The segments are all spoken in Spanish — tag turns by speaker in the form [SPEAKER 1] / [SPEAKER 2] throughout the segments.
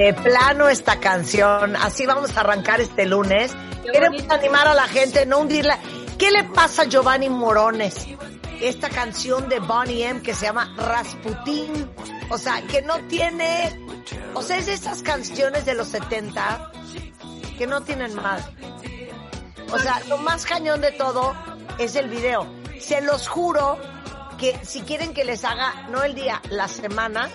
[SPEAKER 1] De plano esta canción, así vamos a arrancar este lunes. Queremos animar a la gente, no hundirla. ¿Qué le pasa a Giovanni Morones? Esta canción de Bonnie M que se llama Rasputin, o sea, que no tiene, o sea, es de esas canciones de los 70 que no tienen más. O sea, lo más cañón de todo es el video. Se los juro que si quieren que les haga, no el día, la semana,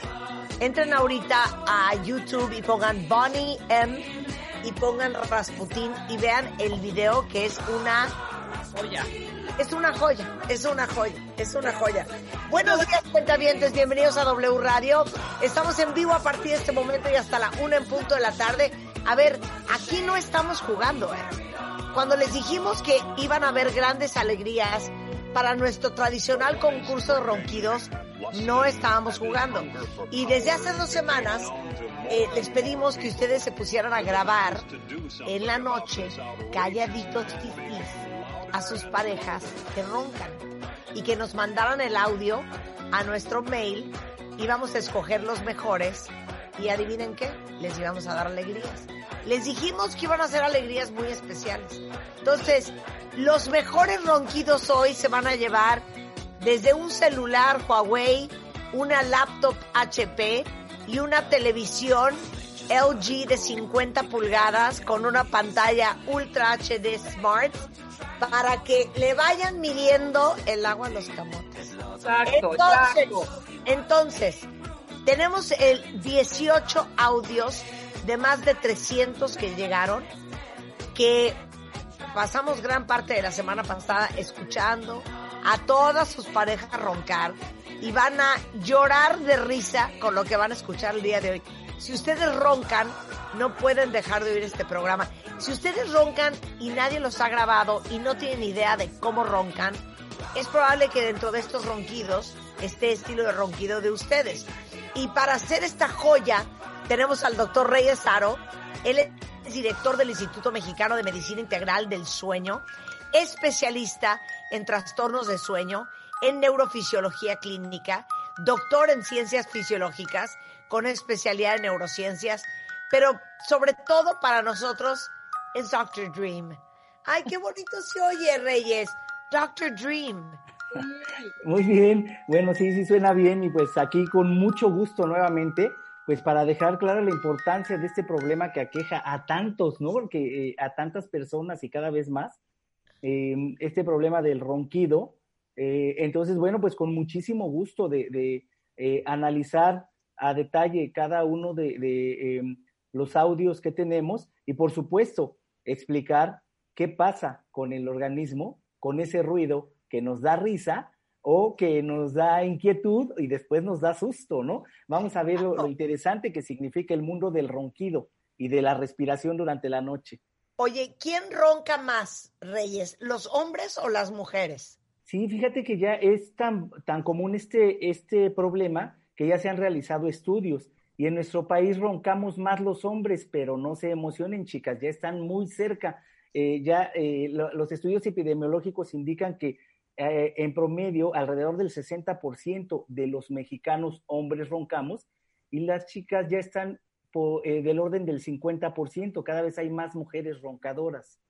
[SPEAKER 1] entren ahorita a YouTube y pongan Bonnie M y pongan Rasputin y vean el video que es una joya. Es una joya, es una joya, es una joya. Buenos días, cuentavientes, bienvenidos a W Radio. Estamos en vivo a partir de este momento y hasta la una en punto de la tarde. A ver, aquí no estamos jugando, ¿eh? Cuando les dijimos que iban a haber grandes alegrías para nuestro tradicional concurso de ronquidos, no estábamos jugando. Y desde hace dos semanas eh, les pedimos que ustedes se pusieran a grabar en la noche, calladitos a sus parejas que roncan y que nos mandaran el audio a nuestro mail. Íbamos a escoger los mejores y adivinen qué, les íbamos a dar alegrías. Les dijimos que iban a ser alegrías muy especiales. Entonces, los mejores ronquidos hoy se van a llevar desde un celular Huawei, una laptop HP y una televisión LG de 50 pulgadas con una pantalla Ultra HD Smart para que le vayan midiendo el agua a los camotes.
[SPEAKER 2] Exacto,
[SPEAKER 1] entonces,
[SPEAKER 2] exacto.
[SPEAKER 1] entonces, tenemos el 18 audios de más de 300 que llegaron, que pasamos gran parte de la semana pasada escuchando a todas sus parejas roncar y van a llorar de risa con lo que van a escuchar el día de hoy. Si ustedes roncan, no pueden dejar de oír este programa. Si ustedes roncan y nadie los ha grabado y no tienen idea de cómo roncan, es probable que dentro de estos ronquidos esté estilo de ronquido de ustedes. Y para hacer esta joya, tenemos al doctor Reyes Aro. Él es director del Instituto Mexicano de Medicina Integral del Sueño, especialista en trastornos de sueño, en neurofisiología clínica, doctor en ciencias fisiológicas, con especialidad en neurociencias, pero sobre todo para nosotros es Doctor Dream. Ay, qué bonito se oye, Reyes. Doctor Dream.
[SPEAKER 3] Muy bien, bueno, sí, sí suena bien y pues aquí con mucho gusto nuevamente, pues para dejar clara la importancia de este problema que aqueja a tantos, ¿no? Porque eh, a tantas personas y cada vez más, eh, este problema del ronquido. Eh, entonces, bueno, pues con muchísimo gusto de, eh, analizar a detalle cada uno de, de em, los audios que tenemos y por supuesto explicar qué pasa con el organismo, con ese ruido que nos da risa o que nos da inquietud y después nos da susto, ¿no? Vamos a ver lo, lo interesante que significa el mundo del ronquido y de la respiración durante la noche.
[SPEAKER 1] Oye, ¿quién ronca más, Reyes? ¿Los hombres o las mujeres?
[SPEAKER 3] Sí, fíjate que ya es tan, tan común este, este problema que ya se han realizado estudios y en nuestro país roncamos más los hombres, pero no se emocionen, chicas, ya están muy cerca. Eh, ya eh, lo, los estudios epidemiológicos indican que eh, en promedio alrededor del 60% de los mexicanos hombres roncamos y las chicas ya están por, eh, del orden del 50%, cada vez hay más mujeres roncadoras.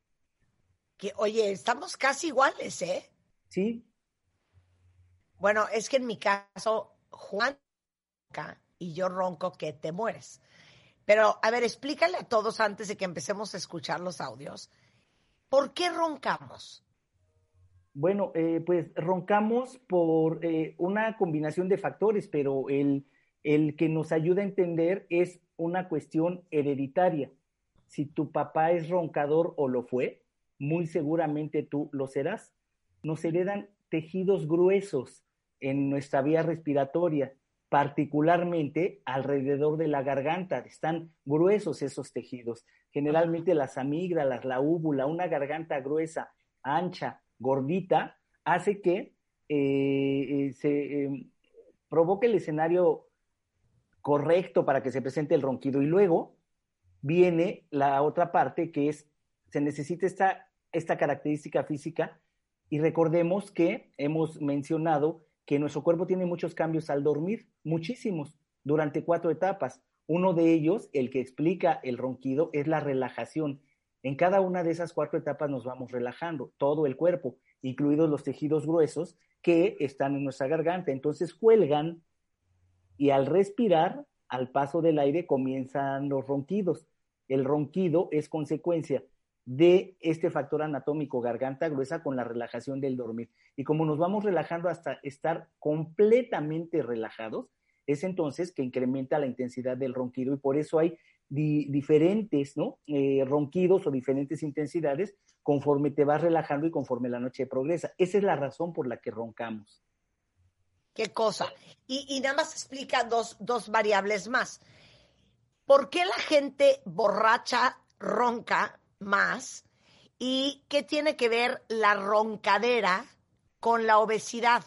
[SPEAKER 1] Que, oye, estamos casi iguales, ¿eh?
[SPEAKER 3] Sí,
[SPEAKER 1] Bueno, es que en mi caso, Juan y yo ronco que te mueres. Pero, a ver, explícale a todos antes de que empecemos a escuchar los audios. ¿Por qué roncamos?
[SPEAKER 3] Bueno, eh, pues roncamos por eh, una combinación de factores, pero el, el que nos ayuda a entender es una cuestión hereditaria. Si tu papá es roncador o lo fue, muy seguramente tú lo serás. nos heredan tejidos gruesos en nuestra vía respiratoria, particularmente alrededor de la garganta. Están gruesos esos tejidos. Generalmente las amígdalas, la úvula, una garganta gruesa, ancha, gordita, hace que eh, eh, se em, provoque el escenario correcto para que se presente el ronquido. Y luego viene la otra parte que es, se necesita esta, esta característica física y recordemos que hemos mencionado que nuestro cuerpo tiene muchos cambios al dormir, muchísimos, durante cuatro etapas. Uno de ellos, el que explica el ronquido, es la relajación. En cada una de esas cuatro etapas nos vamos relajando, todo el cuerpo, incluidos los tejidos gruesos que están en nuestra garganta. Entonces cuelgan y al respirar, al paso del aire, comienzan los ronquidos. El ronquido es consecuencia de este factor anatómico garganta gruesa con la relajación del dormir. Y como nos vamos relajando hasta estar completamente relajados, es entonces que incrementa la intensidad del ronquido y por eso hay diferentes ¿no? Eh, ronquidos o diferentes intensidades conforme te vas relajando y conforme la noche progresa. Esa es la razón por la que roncamos.
[SPEAKER 1] ¿Qué cosa? Y, y nada más explica dos, dos variables más. ¿Por qué la gente borracha ronca más? ¿Y qué tiene que ver la roncadera con la obesidad?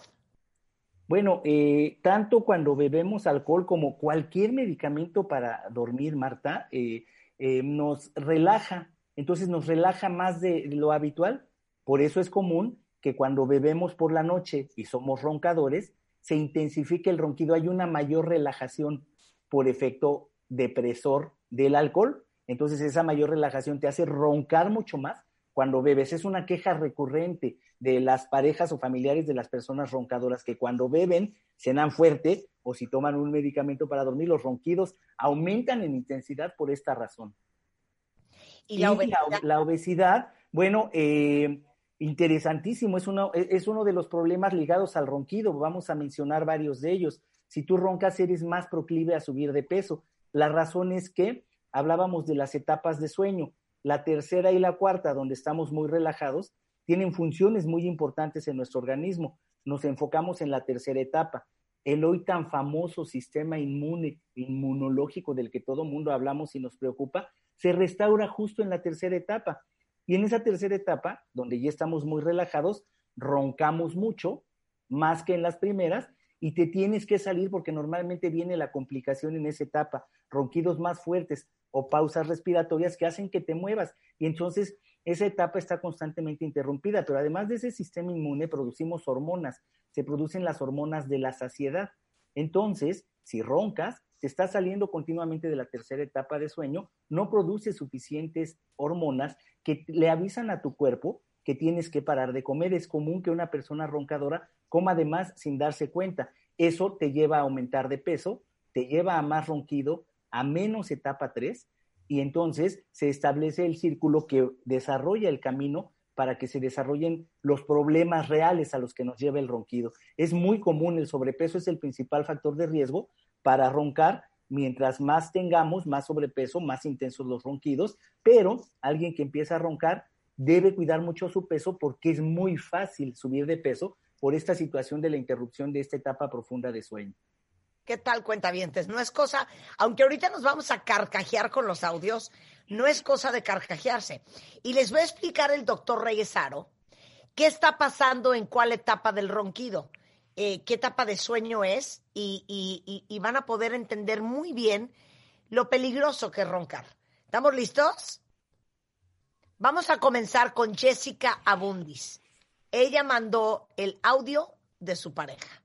[SPEAKER 3] Bueno, eh, tanto cuando bebemos alcohol como cualquier medicamento para dormir, Marta, eh, eh, nos relaja, entonces nos relaja más de lo habitual. Por eso es común que cuando bebemos por la noche y somos roncadores, se intensifique el ronquido, hay una mayor relajación por efecto depresor del alcohol. Entonces esa mayor relajación te hace roncar mucho más cuando bebes. Es una queja recurrente de las parejas o familiares de las personas roncadoras que cuando beben, cenan fuerte o si toman un medicamento para dormir, los ronquidos aumentan en intensidad por esta razón. Y, la, obesidad? bueno, eh, interesantísimo, es uno, es uno de los problemas ligados al ronquido, vamos a mencionar varios de ellos. Si tú roncas, eres más proclive a subir de peso. La razón es que hablábamos de las etapas de sueño. La tercera y la cuarta, donde estamos muy relajados, tienen funciones muy importantes en nuestro organismo. Nos enfocamos en la tercera etapa. El hoy tan famoso sistema inmune, inmunológico del que todo mundo hablamos y nos preocupa, se restaura justo en la tercera etapa. Y en esa tercera etapa, donde ya estamos muy relajados, roncamos mucho, más que en las primeras, y te tienes que salir porque normalmente viene la complicación en esa etapa, ronquidos más fuertes o pausas respiratorias que hacen que te muevas. Y entonces esa etapa está constantemente interrumpida, pero además de ese sistema inmune producimos hormonas, se producen las hormonas de la saciedad. Entonces, si roncas, te estás saliendo continuamente de la tercera etapa de sueño, no produces suficientes hormonas que le avisan a tu cuerpo que tienes que parar de comer. Es común que una persona roncadora coma además sin darse cuenta. Eso te lleva a aumentar de peso, te lleva a más ronquido, a menos etapa 3 y entonces se establece el círculo que desarrolla el camino para que se desarrollen los problemas reales a los que nos lleva el ronquido. Es muy común, el sobrepeso es el principal factor de riesgo para roncar. Mientras más tengamos, más sobrepeso, más intensos los ronquidos, pero alguien que empieza a roncar debe cuidar mucho su peso porque es muy fácil subir de peso por esta situación de la interrupción de esta etapa profunda de sueño.
[SPEAKER 1] ¿Qué tal, cuentavientes? No es cosa, aunque ahorita nos vamos a carcajear con los audios, no es cosa de carcajearse. Y les voy a explicar el doctor Reyesaro qué está pasando en cuál etapa del ronquido, eh, qué etapa de sueño es, y, y van a poder entender muy bien lo peligroso que es roncar. ¿Estamos listos? Vamos a comenzar con Jessica Abundis. Ella mandó el audio de su pareja.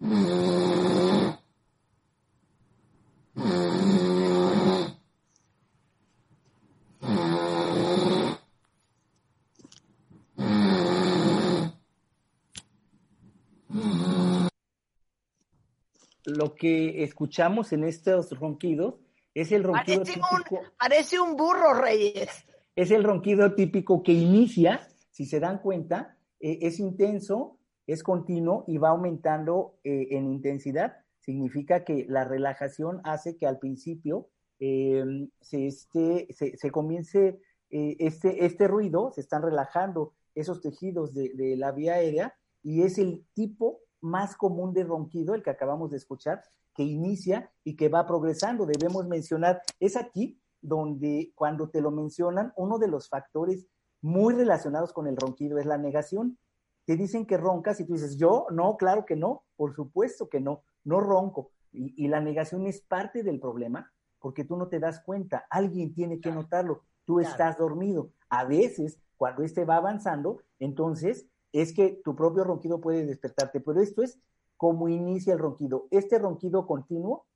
[SPEAKER 3] Lo que escuchamos en estos ronquidos es el ronquido
[SPEAKER 1] parece típico. Un, parece un burro, Reyes.
[SPEAKER 3] Es el ronquido típico que inicia, si se dan cuenta, eh, es intenso, es continuo y va aumentando eh, en intensidad. Significa que la relajación hace que al principio em, se, se, comience eh, este, este ruido, se están relajando esos tejidos de, de la vía aérea y es el tipo más común de ronquido, el que acabamos de escuchar, que inicia y que va progresando. Debemos mencionar, es aquí donde cuando te lo mencionan, uno de los factores muy relacionados con el ronquido es la negación. Te dicen que roncas y tú dices, yo, no, claro que no, por supuesto que no, no ronco. Y, la negación es parte del problema porque tú no te das cuenta, alguien tiene que notarlo, tú estás dormido. A veces, cuando este va avanzando, entonces es que tu propio ronquido puede despertarte, pero esto es como inicia el ronquido. Este ronquido continuo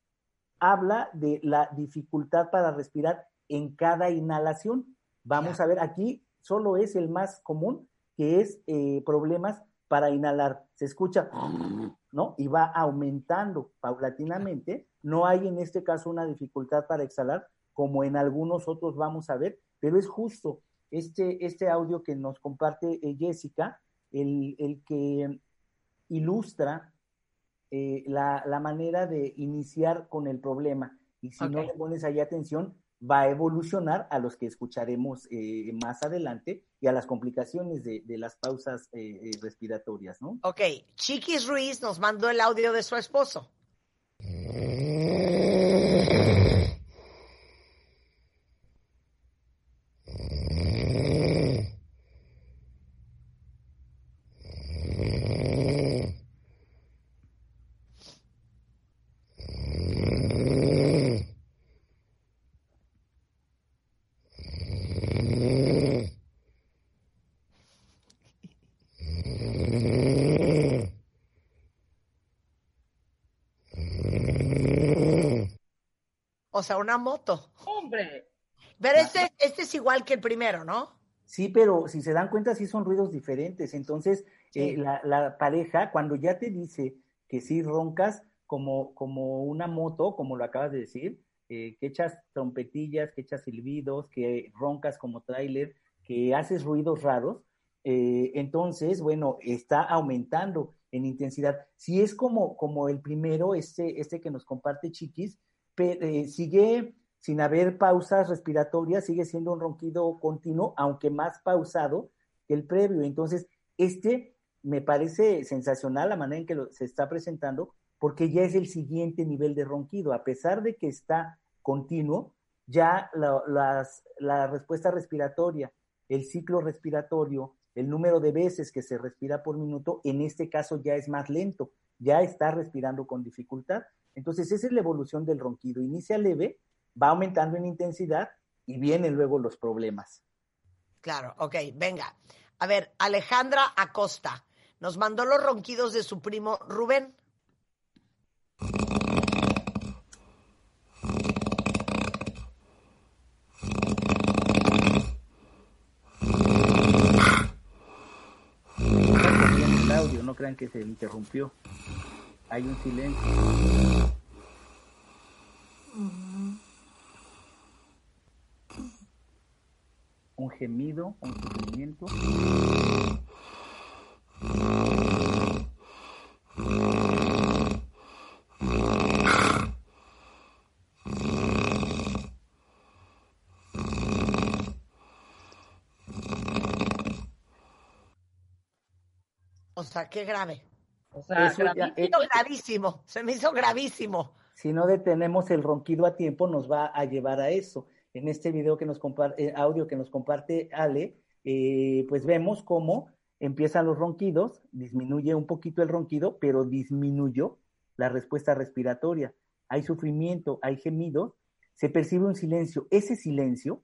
[SPEAKER 3] habla de la dificultad para respirar en cada inhalación. Vamos a ver, aquí solo es el más común, que es eh, problemas para inhalar. Se escucha, ¿no? Y va aumentando paulatinamente. No hay en este caso una dificultad para exhalar, como en algunos otros vamos a ver, pero es justo este, este audio que nos comparte eh, Jessica, el, el, que ilustra eh, la, la, manera de iniciar con el problema. Y si no le pones ahí atención, va a evolucionar a los que escucharemos eh, más adelante y a las complicaciones de, de las pausas eh, respiratorias, ¿no?
[SPEAKER 1] Ok, Chiquis Ruiz nos mandó el audio de su esposo. O sea, una moto.
[SPEAKER 2] Hombre.
[SPEAKER 1] Pero este, este es igual que el primero, ¿no?
[SPEAKER 3] Sí, pero si se dan cuenta, sí son ruidos diferentes. Entonces, eh, la, pareja, cuando ya te dice que sí roncas como, como una moto, como lo acabas de decir, eh, que echas trompetillas, que echas silbidos, que roncas como tráiler, que haces ruidos raros, eh, entonces, bueno, está aumentando en intensidad. Si es como, como el primero, este, este que nos comparte Chiquis, sigue sin haber pausas respiratorias, sigue siendo un ronquido continuo, aunque más pausado que el previo. Entonces, este me parece sensacional la manera en que se está presentando, porque ya es el siguiente nivel de ronquido. A pesar de que está continuo, ya la, la respuesta respiratoria, el ciclo respiratorio, el número de veces que se respira por minuto, en este caso ya es más lento, ya está respirando con dificultad. Entonces, esa es la evolución del ronquido. Inicia leve, va aumentando en intensidad y vienen luego los problemas.
[SPEAKER 1] Claro, ok, venga. A ver, Alejandra Acosta nos mandó los ronquidos de su primo Rubén.
[SPEAKER 3] no crean que se interrumpió hay un silencio. Un gemido, un sufrimiento.
[SPEAKER 1] O sea, qué grave. O sea, se me hizo gravísimo, se me hizo gravísimo.
[SPEAKER 3] Si no detenemos el ronquido a tiempo, nos va a llevar a eso. En este video que nos comparte, eh, audio que nos comparte Ale, eh, pues vemos cómo empiezan los ronquidos, disminuye un poquito el ronquido, pero disminuyó la respuesta respiratoria. Hay sufrimiento, hay gemidos, se percibe un silencio. Ese silencio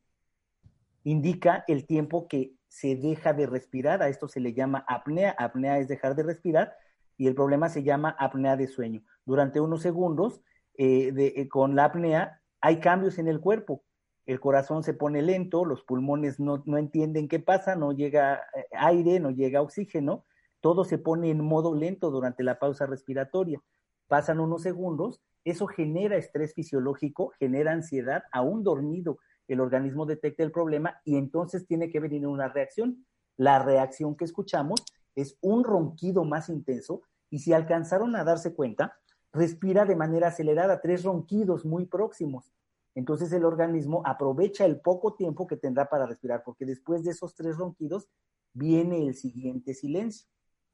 [SPEAKER 3] indica el tiempo que se deja de respirar, a esto se le llama apnea, apnea es dejar de respirar, y el problema se llama apnea de sueño. Durante unos segundos, eh, eh, con la apnea, hay cambios en el cuerpo. El corazón se pone lento, los pulmones no, no entienden qué pasa, no llega eh, aire, no llega oxígeno, todo se pone en modo lento durante la pausa respiratoria. Pasan unos segundos, eso genera estrés fisiológico, genera ansiedad, aún dormido el organismo detecta el problema y entonces tiene que venir una reacción. La reacción que escuchamos es un ronquido más intenso y si alcanzaron a darse cuenta, respira de manera acelerada, tres ronquidos muy próximos. Entonces el organismo aprovecha el poco tiempo que tendrá para respirar, porque después de esos tres ronquidos viene el siguiente silencio.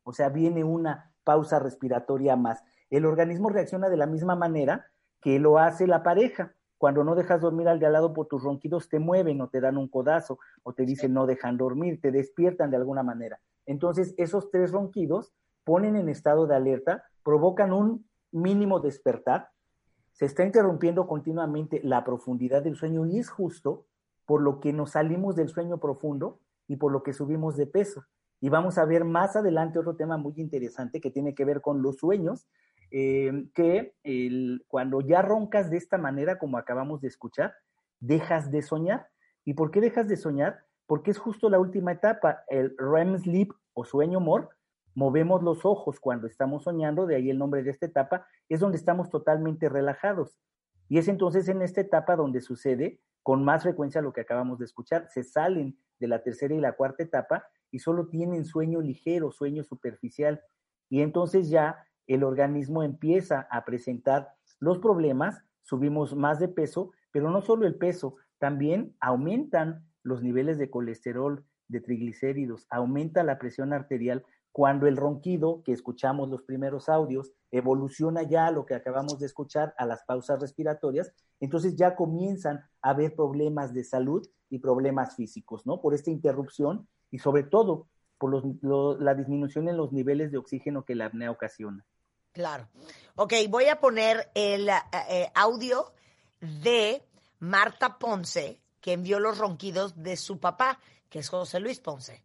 [SPEAKER 3] O sea, viene una pausa respiratoria más. El organismo reacciona de la misma manera que lo hace la pareja. Cuando no dejas dormir al de al lado por tus ronquidos, te mueven o te dan un codazo o te dicen no dejan dormir, te despiertan de alguna manera. Entonces, esos tres ronquidos ponen en estado de alerta, provocan un mínimo despertar, se está interrumpiendo continuamente la profundidad del sueño y es justo por lo que nos salimos del sueño profundo y por lo que subimos de peso. Y vamos a ver más adelante otro tema muy interesante que tiene que ver con los sueños, eh, que cuando ya roncas de esta manera como acabamos de escuchar, dejas de soñar. ¿Y por qué dejas de soñar? Porque es justo la última etapa, el REM sleep o sueño mor, movemos los ojos cuando estamos soñando, de ahí el nombre de esta etapa, es donde estamos totalmente relajados. Y es entonces en esta etapa donde sucede con más frecuencia lo que acabamos de escuchar. Se salen de la tercera y la cuarta etapa y solo tienen sueño ligero, sueño superficial. Y entonces ya el organismo empieza a presentar los problemas, subimos más de peso, pero no solo el peso, también aumentan los niveles de colesterol, de triglicéridos, aumenta la presión arterial, cuando el ronquido que escuchamos los primeros audios evoluciona ya a lo que acabamos de escuchar, a las pausas respiratorias, entonces ya comienzan a haber problemas de salud y problemas físicos, ¿no? Por esta interrupción y sobre todo por la disminución en los niveles de oxígeno que la apnea ocasiona.
[SPEAKER 1] Claro. Ok, voy a poner el eh, eh, audio de Marta Ponce, que envió los ronquidos de su papá, que es José Luis Ponce.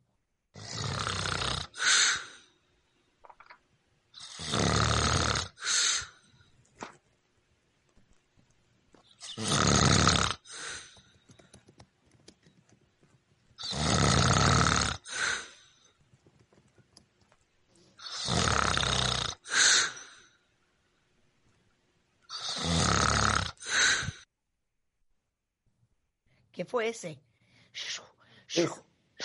[SPEAKER 1] ¿Qué fue ese?
[SPEAKER 3] Es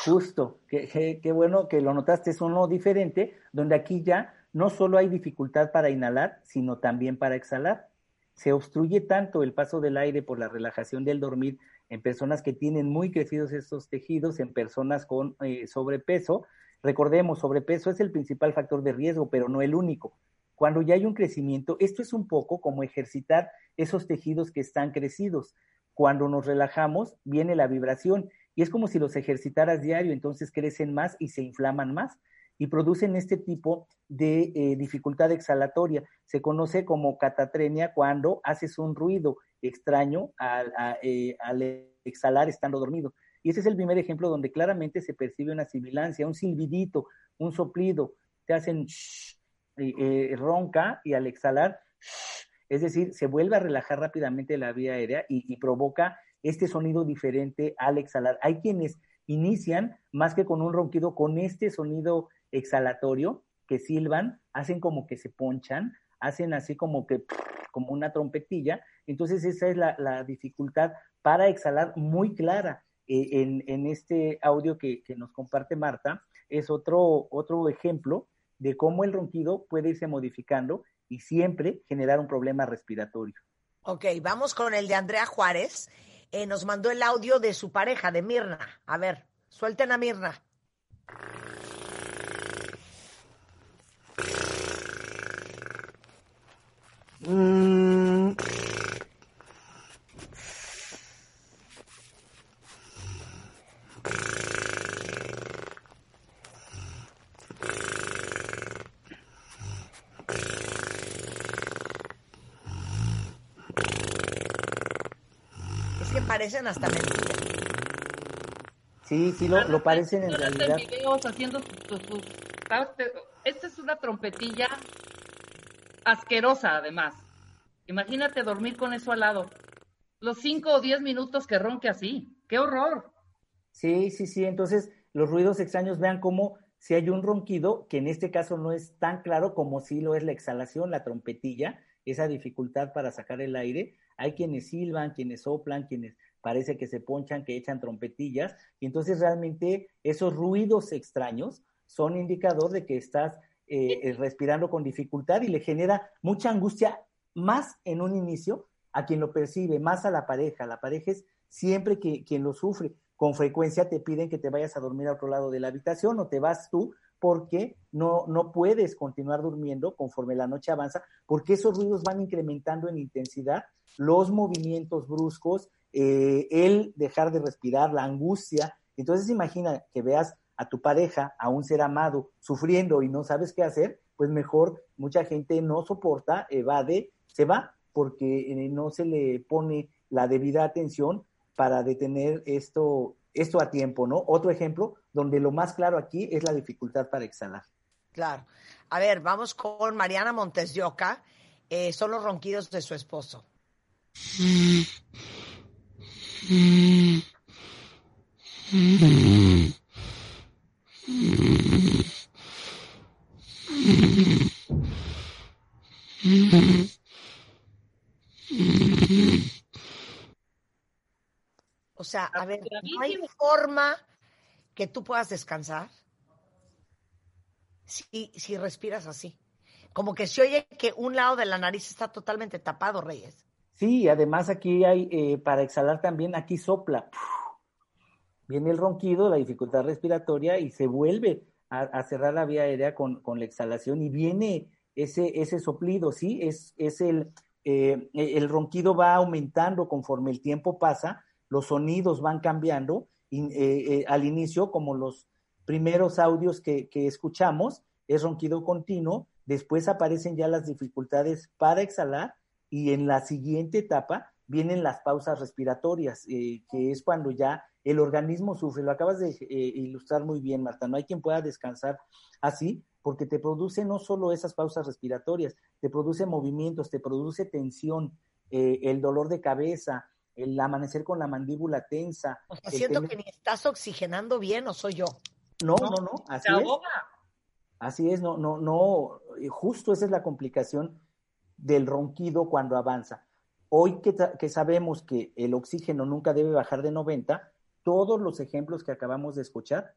[SPEAKER 3] justo, qué, bueno que lo notaste, es uno diferente, donde aquí ya no solo hay dificultad para inhalar, sino también para exhalar. Se obstruye tanto el paso del aire por la relajación del dormir en personas que tienen muy crecidos estos tejidos, en personas con eh, sobrepeso. Recordemos, sobrepeso es el principal factor de riesgo, pero no el único. Cuando ya hay un crecimiento, esto es un poco como ejercitar esos tejidos que están crecidos. Cuando nos relajamos, viene la vibración y es como si los ejercitaras diario, entonces crecen más y se inflaman más y producen este tipo de eh, dificultad exhalatoria. Se conoce como catatrenia cuando haces un ruido extraño al, eh, al exhalar estando dormido. Y ese es el primer ejemplo donde claramente se percibe una sibilancia, un silbidito, un soplido. Te hacen eh, ronca y al exhalar es decir, se vuelve a relajar rápidamente la vía aérea y, provoca este sonido diferente al exhalar. Hay quienes inician más que con un ronquido, con este sonido exhalatorio que silban, hacen como que se ponchan, hacen así como que como una trompetilla. Entonces esa es la, dificultad para exhalar muy clara eh, en, este audio que, nos comparte Marta. Es otro, otro ejemplo de cómo el ronquido puede irse modificando y siempre generar un problema respiratorio.
[SPEAKER 1] Ok, vamos con el de Andrea Juárez. Eh, nos mandó el audio de su pareja, de Mirna. A ver, suelten a Mirna. Parecen hasta mentiras.
[SPEAKER 3] Sí, sí, lo, lo parecen en realidad.
[SPEAKER 2] haciendo Esta es una trompetilla asquerosa, además. Imagínate dormir con eso al lado. Los cinco o diez minutos que ronque así. ¡Qué horror!
[SPEAKER 3] Sí, sí, sí. Entonces, los ruidos extraños, vean cómo si hay un ronquido, que en este caso no es tan claro como si lo es la exhalación, la trompetilla, esa dificultad para sacar el aire. Hay quienes silban, quienes soplan, quienes parece que se ponchan, que echan trompetillas, y entonces realmente esos ruidos extraños son indicador de que estás eh, eh, respirando con dificultad y le genera mucha angustia más en un inicio a quien lo percibe, más a la pareja. La pareja es siempre que, quien lo sufre. Con frecuencia te piden que te vayas a dormir a otro lado de la habitación o te vas tú porque no, no puedes continuar durmiendo conforme la noche avanza, porque esos ruidos van incrementando en intensidad, los movimientos bruscos, eh, el dejar de respirar, la angustia. Entonces imagina que veas a tu pareja, a un ser amado, sufriendo y no sabes qué hacer, pues mejor mucha gente no soporta, evade, se va, porque eh, no se le pone la debida atención para detener esto, esto a tiempo, ¿no? Otro ejemplo, donde lo más claro aquí es la dificultad para exhalar.
[SPEAKER 1] Claro. A ver, vamos con Mariana Montes de eh, son los ronquidos de su esposo. O sea, a ver, ¿no hay forma que tú puedas descansar si, si respiras así? Como que se oye que un lado de la nariz está totalmente tapado, Reyes.
[SPEAKER 3] Sí, además aquí hay, eh, para exhalar también, aquí sopla. Viene el ronquido, la dificultad respiratoria y se vuelve a, cerrar la vía aérea con, con, la exhalación y viene ese, ese soplido, ¿sí? Es, es el, eh, el ronquido va aumentando conforme el tiempo pasa, los sonidos van cambiando, y, eh, eh, al inicio, como los primeros audios que, que escuchamos, es ronquido continuo, después aparecen ya las dificultades para exhalar y en la siguiente etapa vienen las pausas respiratorias, que es cuando ya el organismo sufre. Lo acabas de ilustrar muy bien, Marta. No hay quien pueda descansar así, porque te produce no solo esas pausas respiratorias, te produce movimientos, te produce tensión, eh, el dolor de cabeza, el amanecer con la mandíbula tensa.
[SPEAKER 1] O sea, siento que ni estás oxigenando bien o soy yo.
[SPEAKER 3] No, no, no, así es. Así es, no, no, no, justo esa es la complicación del ronquido cuando avanza. Hoy que, sabemos que el oxígeno nunca debe bajar de 90, todos los ejemplos que acabamos de escuchar,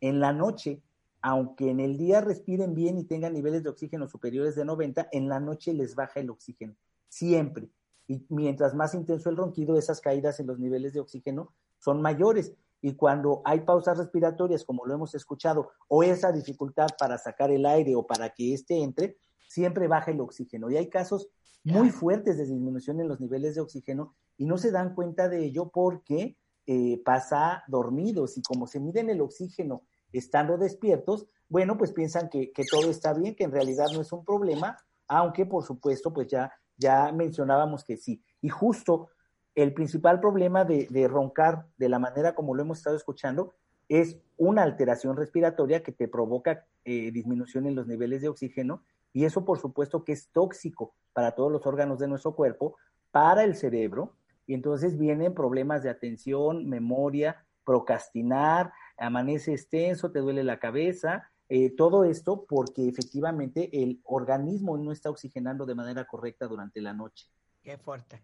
[SPEAKER 3] en la noche aunque en el día respiren bien y tengan niveles de oxígeno superiores de 90, en la noche les baja el oxígeno, siempre. Y mientras más intenso el ronquido, esas caídas en los niveles de oxígeno son mayores. Y cuando hay pausas respiratorias, como lo hemos escuchado, o esa dificultad para sacar el aire o para que éste entre, siempre baja el oxígeno. Y hay casos muy fuertes de disminución en los niveles de oxígeno y no se dan cuenta de ello porque eh, pasa dormidos y como se miden el oxígeno estando despiertos, bueno, pues piensan que, todo está bien, que en realidad no es un problema, aunque por supuesto, pues ya, ya mencionábamos que sí. Y justo el principal problema de, roncar de la manera como lo hemos estado escuchando es una alteración respiratoria que te provoca eh, disminución en los niveles de oxígeno y eso por supuesto que es tóxico para todos los órganos de nuestro cuerpo, para el cerebro, y entonces vienen problemas de atención, memoria, procrastinar, amanece extenso, te duele la cabeza, eh, todo esto porque efectivamente el organismo no está oxigenando de manera correcta durante la noche.
[SPEAKER 1] Qué fuerte.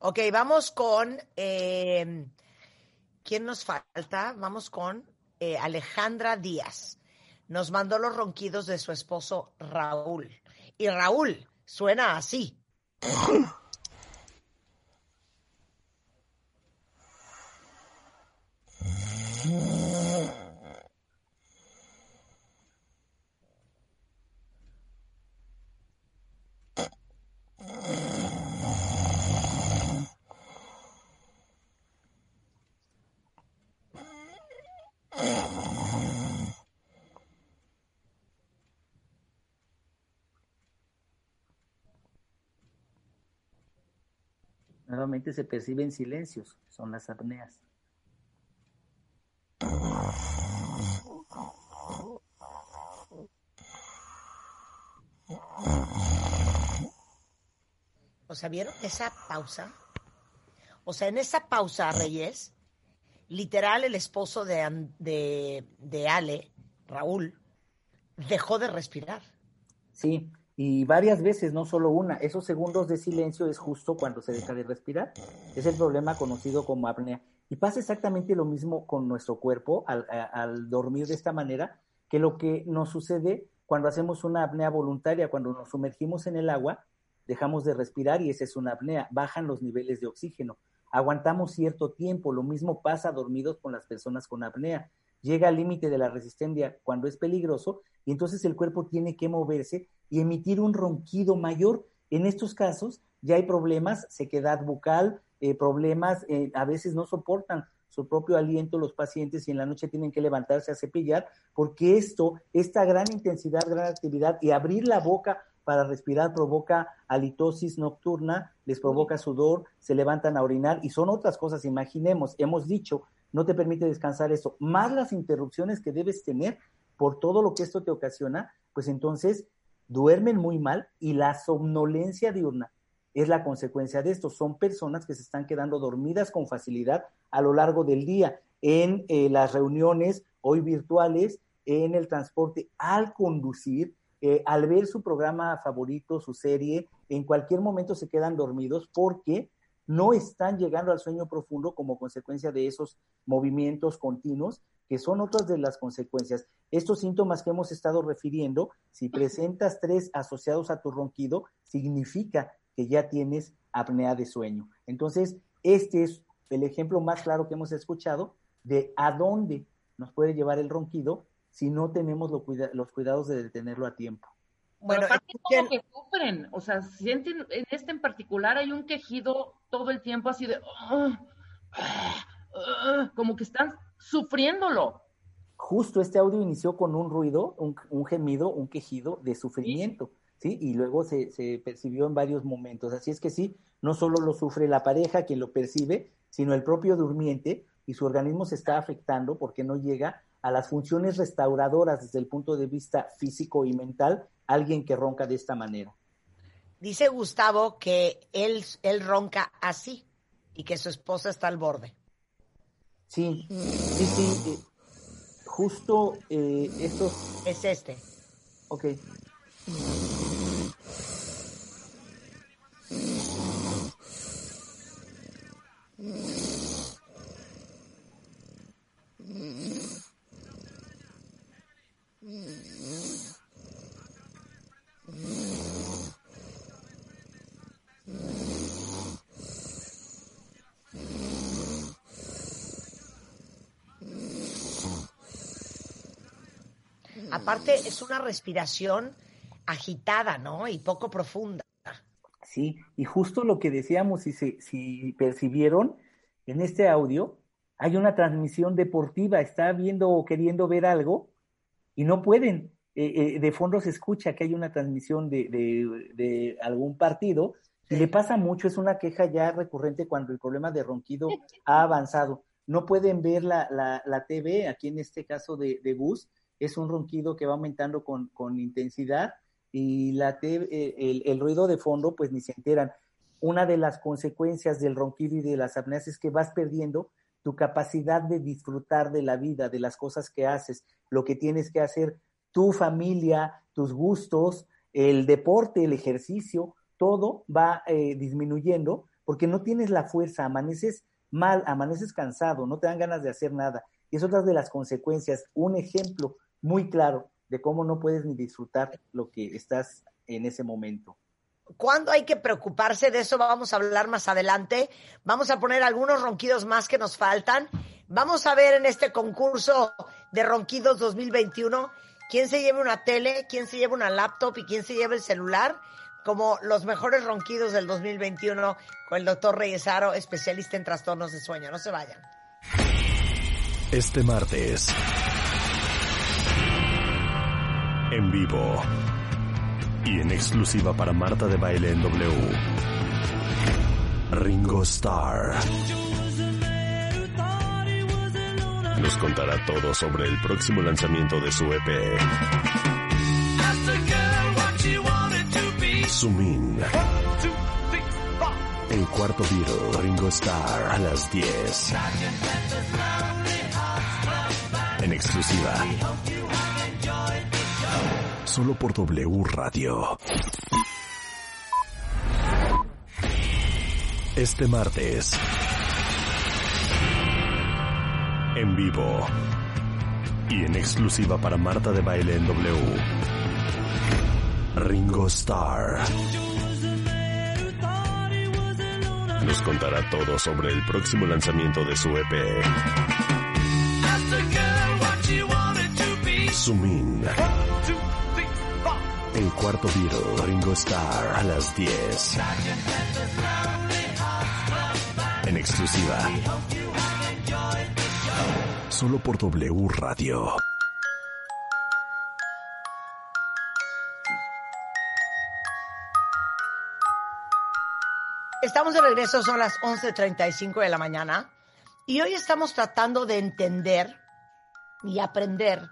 [SPEAKER 1] Ok, vamos con, eh, ¿quién nos falta? Vamos con eh, Alejandra Díaz. Nos mandó los ronquidos de su esposo Raúl. Y Raúl suena así.
[SPEAKER 3] Nuevamente se perciben silencios, son las apneas.
[SPEAKER 1] O sea, ¿vieron esa pausa? O sea, en esa pausa, Reyes, literal el esposo de, de, de Ale, Raúl, dejó de respirar.
[SPEAKER 3] Sí, y varias veces, no solo una. Esos segundos de silencio es justo cuando se deja de respirar. Es el problema conocido como apnea. Y pasa exactamente lo mismo con nuestro cuerpo al, al, dormir de esta manera, que lo que nos sucede cuando hacemos una apnea voluntaria, cuando nos sumergimos en el agua, dejamos de respirar y esa es una apnea, bajan los niveles de oxígeno. Aguantamos cierto tiempo, lo mismo pasa dormidos con las personas con apnea. Llega al límite de la resistencia cuando es peligroso y entonces el cuerpo tiene que moverse y emitir un ronquido mayor. En estos casos ya hay problemas, sequedad bucal, eh, problemas, eh, a veces no soportan su propio aliento los pacientes y en la noche tienen que levantarse a cepillar porque esto, esta gran intensidad, gran actividad y abrir la boca para respirar provoca halitosis nocturna, les provoca sudor, se levantan a orinar y son otras cosas. Imaginemos, hemos dicho, no te permite descansar eso, más las interrupciones que debes tener por todo lo que esto te ocasiona, pues entonces duermen muy mal y la somnolencia diurna es la consecuencia de esto. Son personas que se están quedando dormidas con facilidad a lo largo del día en eh, las reuniones hoy virtuales, en el transporte, al conducir eh, al ver su programa favorito, su serie, en cualquier momento se quedan dormidos porque no están llegando al sueño profundo como consecuencia de esos movimientos continuos, que son otras de las consecuencias. Estos síntomas que hemos estado refiriendo, si presentas tres asociados a tu ronquido, significa que ya tienes apnea de sueño. Entonces, este es el ejemplo más claro que hemos escuchado de a dónde nos puede llevar el ronquido si no tenemos los cuidados de detenerlo a tiempo.
[SPEAKER 2] Bueno, como que sufren, o sea, sienten, en este en particular hay un quejido todo el tiempo así de, ah, ah, ah", como que están sufriéndolo.
[SPEAKER 3] Justo este audio inició con un ruido, un, gemido, un quejido de sufrimiento, ¿sí? Y luego se, se percibió en varios momentos. Así es que sí, no solo lo sufre la pareja quien lo percibe, sino el propio durmiente y su organismo se está afectando porque no llega a las funciones restauradoras desde el punto de vista físico y mental alguien que ronca de esta manera.
[SPEAKER 1] Dice Gustavo que él, él ronca así y que su esposa está al borde.
[SPEAKER 3] Sí, sí, sí. Eh, justo eh, esto.
[SPEAKER 1] Es este.
[SPEAKER 3] Ok.
[SPEAKER 1] Aparte, es una respiración agitada, ¿no? Y poco profunda.
[SPEAKER 3] Sí, y justo lo que decíamos, si, si percibieron en este audio, hay una transmisión deportiva, está viendo o queriendo ver algo y no pueden. Eh, eh, de fondo se escucha que hay una transmisión de, de, algún partido y le pasa mucho, es una queja ya recurrente cuando el problema de ronquido ha avanzado. No pueden ver la, la, la TV, aquí en este caso de, de Gus, es un ronquido que va aumentando con, con intensidad y la eh, el, el, ruido de fondo pues ni se enteran. Una de las consecuencias del ronquido y de las apneas es que vas perdiendo tu capacidad de disfrutar de la vida, de las cosas que haces, lo que tienes que hacer, tu familia, tus gustos, el deporte, el ejercicio, todo va eh, disminuyendo porque no tienes la fuerza, amaneces mal, amaneces cansado, no te dan ganas de hacer nada. Y es otra de las consecuencias. Un ejemplo muy claro de cómo no puedes ni disfrutar lo que estás en ese momento.
[SPEAKER 1] ¿Cuándo hay que preocuparse de eso? Vamos a hablar más adelante. Vamos a poner algunos ronquidos más que nos faltan. Vamos a ver en este concurso de ronquidos 2021 quién se lleva una tele, quién se lleva una laptop y quién se lleva el celular como los mejores ronquidos del 2021 con el doctor Reyesaro, especialista en trastornos de sueño. No se vayan.
[SPEAKER 4] Este martes, vivo y en exclusiva para Marta de Baile en W. Ringo Starr. Nos contará todo sobre el próximo lanzamiento de su EP. Sumin. El cuarto Beatle, Ringo Starr, a las 10. En exclusiva solo por W Radio. Este martes. En vivo. Y en exclusiva para Marta de Baile en W. Ringo Starr.
[SPEAKER 5] nos contará todo sobre el próximo lanzamiento de su EP. Sumin. El cuarto Beatle, Ringo Starr, a las 10. En exclusiva. Solo por W Radio.
[SPEAKER 1] Estamos de regreso, son las 11.35 de la mañana y hoy estamos tratando de entender y aprender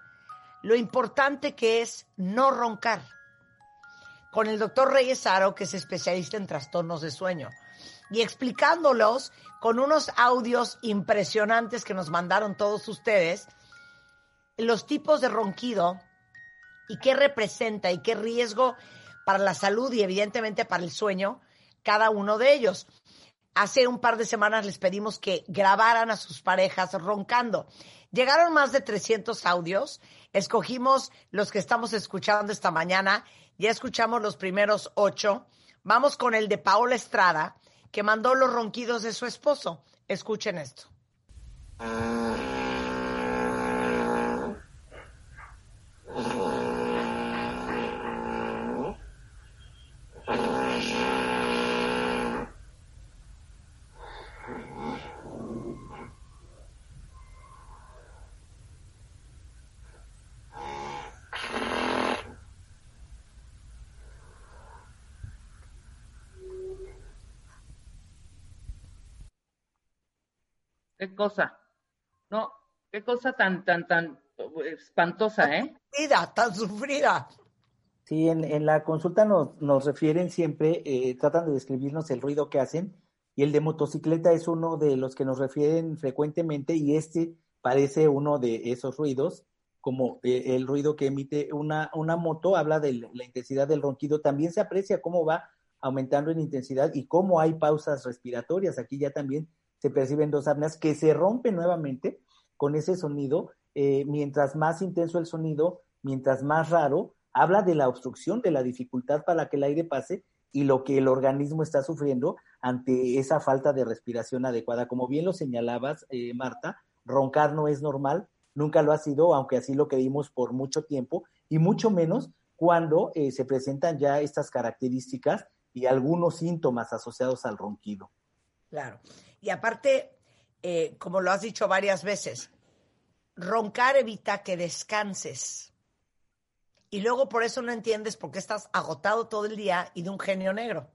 [SPEAKER 1] lo importante que es no roncar. Con el doctor Reyes Aro, que es especialista en trastornos de sueño, y explicándolos con unos audios impresionantes que nos mandaron todos ustedes, los tipos de ronquido y qué representa y qué riesgo para la salud y evidentemente para el sueño cada uno de ellos. Hace un par de semanas les pedimos que grabaran a sus parejas roncando. Llegaron más de 300 audios. Escogimos los que estamos escuchando esta mañana. Ya escuchamos los primeros ocho. Vamos con el de Paola Estrada, que mandó los ronquidos de su esposo. Escuchen esto.
[SPEAKER 2] Qué cosa. No, qué cosa tan, tan, tan espantosa, ¿eh?
[SPEAKER 1] Sufrida, tan sufrida.
[SPEAKER 3] Sí, en, en la consulta nos, nos refieren siempre, eh, tratan de describirnos el ruido que hacen, y el de motocicleta es uno de los que nos refieren frecuentemente, y este parece uno de esos ruidos, como eh, el ruido que emite una, una moto, habla de la intensidad del ronquido, también se aprecia cómo va aumentando en intensidad y cómo hay pausas respiratorias. Aquí ya también se perciben dos apneas que se rompen nuevamente con ese sonido. Eh, mientras más intenso el sonido, mientras más raro, habla de la obstrucción, de la dificultad para que el aire pase y lo que el organismo está sufriendo ante esa falta de respiración adecuada. Como bien lo señalabas, eh, Marta, roncar no es normal, nunca lo ha sido, aunque así lo creímos por mucho tiempo, y mucho menos cuando eh, se presentan ya estas características y algunos síntomas asociados al ronquido.
[SPEAKER 1] Claro. Y aparte, eh, como lo has dicho varias veces, roncar evita que descanses. Y luego por eso no entiendes por qué estás agotado todo el día y de un genio negro.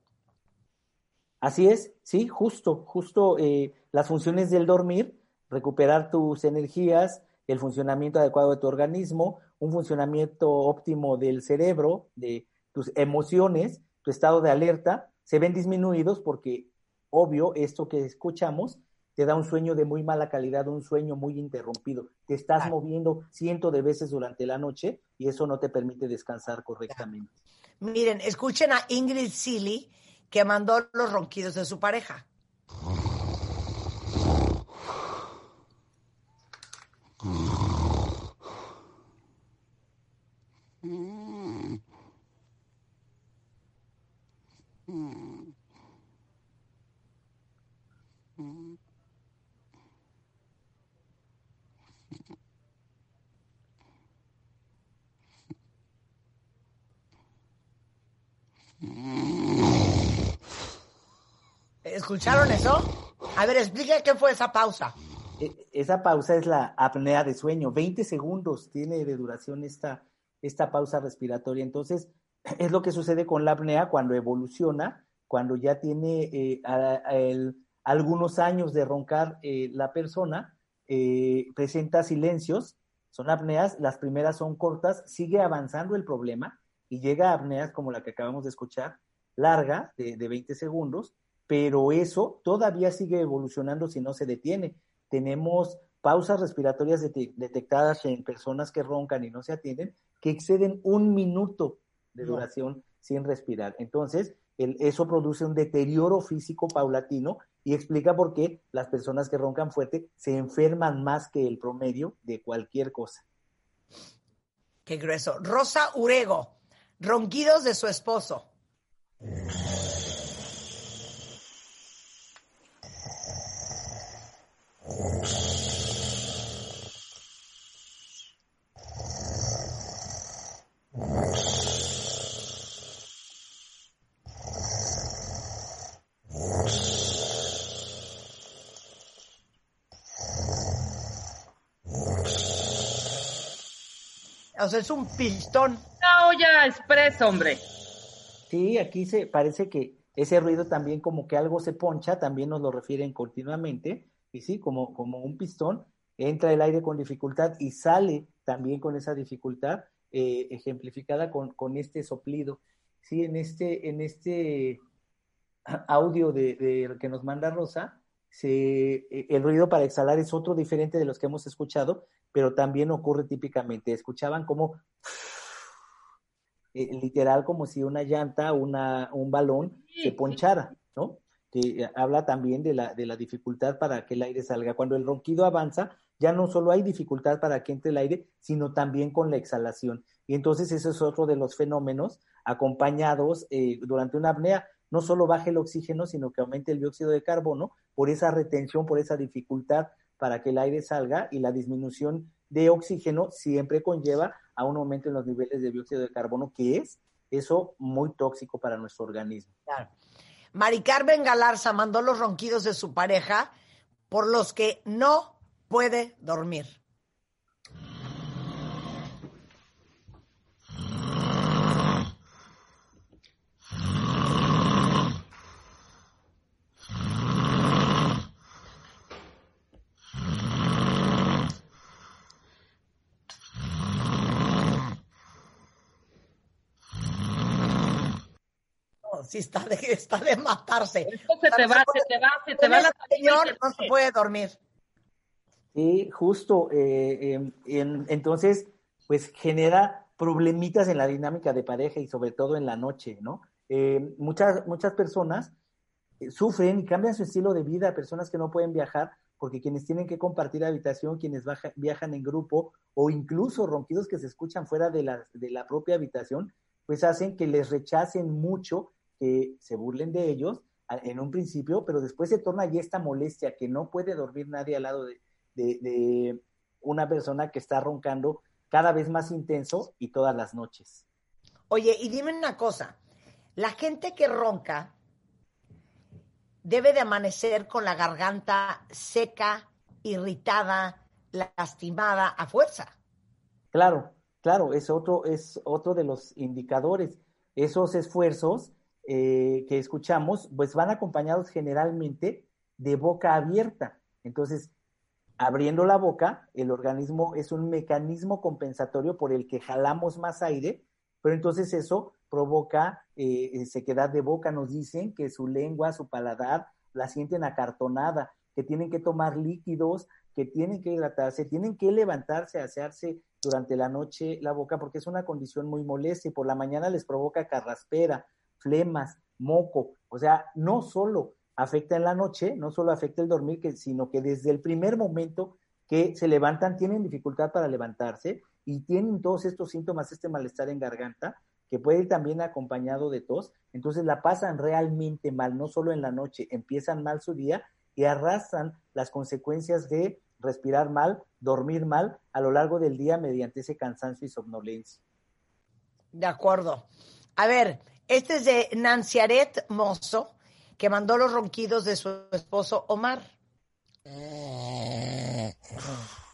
[SPEAKER 3] Así es, sí, justo, justo eh, las funciones del dormir, recuperar tus energías, el funcionamiento adecuado de tu organismo, un funcionamiento óptimo del cerebro, de tus emociones, tu estado de alerta, se ven disminuidos porque obvio, esto que escuchamos te da un sueño de muy mala calidad, un sueño muy interrumpido. Te estás moviendo cientos de veces durante la noche y eso no te permite descansar correctamente.
[SPEAKER 1] Miren, escuchen a Ingrid Silly que mandó los ronquidos de su pareja. ¿Escucharon eso? A ver, explique qué fue esa pausa.
[SPEAKER 3] E, esa pausa es la apnea de sueño. 20 segundos tiene de duración esta, esta pausa respiratoria. Entonces, es lo que sucede con la apnea cuando evoluciona, cuando ya tiene eh, algunos años de roncar eh, la persona, eh, presenta silencios, son apneas, las primeras son cortas, sigue avanzando el problema y llega a apneas como la que acabamos de escuchar, larga, de, de 20 segundos, pero eso todavía sigue evolucionando si no se detiene. Tenemos pausas respiratorias detectadas en personas que roncan y no se atienden que exceden un minuto de duración sin respirar. Entonces, eso produce un deterioro físico paulatino y explica por qué las personas que roncan fuerte se enferman más que el promedio de cualquier cosa.
[SPEAKER 1] Qué grueso. Rosa Urego, ronquidos de su esposo. O sea, es un pistón.
[SPEAKER 2] Una olla express, hombre.
[SPEAKER 3] Sí, aquí se parece que ese ruido también como que algo se poncha, también nos lo refieren continuamente, y sí, como, como un pistón, entra el aire con dificultad y sale también con esa dificultad, eh, ejemplificada con, con, este soplido. Sí, en este, en este audio de, de que nos manda Rosa, se, eh, el ruido para exhalar es otro diferente de los que hemos escuchado, pero también ocurre típicamente. Escuchaban como eh, literal como si una llanta, una, un balón se ponchara, ¿no? Que habla también de la, de la dificultad para que el aire salga. Cuando el ronquido avanza, ya no solo hay dificultad para que entre el aire, sino también con la exhalación. Y entonces ese es otro de los fenómenos acompañados eh, durante una apnea. No solo baja el oxígeno, sino que aumenta el dióxido de carbono por esa retención, por esa dificultad para que el aire salga y la disminución de oxígeno siempre conlleva a un aumento en los niveles de dióxido de carbono, que es eso muy tóxico para nuestro organismo.
[SPEAKER 1] Claro. Mari Carmen Galarza mandó los ronquidos de su pareja por los que no puede dormir. Sí está de, está de matarse.
[SPEAKER 2] Esto se te va, se te va, se te va la
[SPEAKER 1] señor no se puede dormir.
[SPEAKER 3] Sí, justo. Eh, en, entonces, pues genera problemitas en la dinámica de pareja y sobre todo en la noche, ¿no? Eh, muchas, muchas personas eh, sufren y cambian su estilo de vida, personas que no pueden viajar, porque quienes tienen que compartir habitación, quienes baja, viajan en grupo o incluso ronquidos que se escuchan fuera de la, de la propia habitación, pues hacen que les rechacen mucho que se burlen de ellos en un principio, pero después se torna ya esta molestia que no puede dormir nadie al lado de, de, una persona que está roncando cada vez más intenso y todas las noches.
[SPEAKER 1] Oye, y dime una cosa, la gente que ronca debe de amanecer con la garganta seca, irritada, lastimada a fuerza.
[SPEAKER 3] Claro, claro, es otro, es otro de los indicadores. Esos esfuerzos eh, que escuchamos, pues van acompañados generalmente de boca abierta. Entonces, abriendo la boca, el organismo es un mecanismo compensatorio por el que jalamos más aire, pero entonces eso provoca eh, sequedad de boca. Nos dicen que su lengua, su paladar, la sienten acartonada, que tienen que tomar líquidos, que tienen que hidratarse, tienen que levantarse, asearse durante la noche la boca, porque es una condición muy molesta y por la mañana les provoca carraspera, flemas, moco. O sea, no solo afecta en la noche, no solo afecta el dormir, sino que desde el primer momento que se levantan tienen dificultad para levantarse y tienen todos estos síntomas, este malestar en garganta, que puede ir también acompañado de tos, entonces la pasan realmente mal, no solo en la noche, empiezan mal su día y arrastran las consecuencias de respirar mal, dormir mal a lo largo del día mediante ese cansancio y somnolencia.
[SPEAKER 1] De acuerdo. A ver, este es de Nanciaret Mozo, que mandó los ronquidos de su esposo Omar.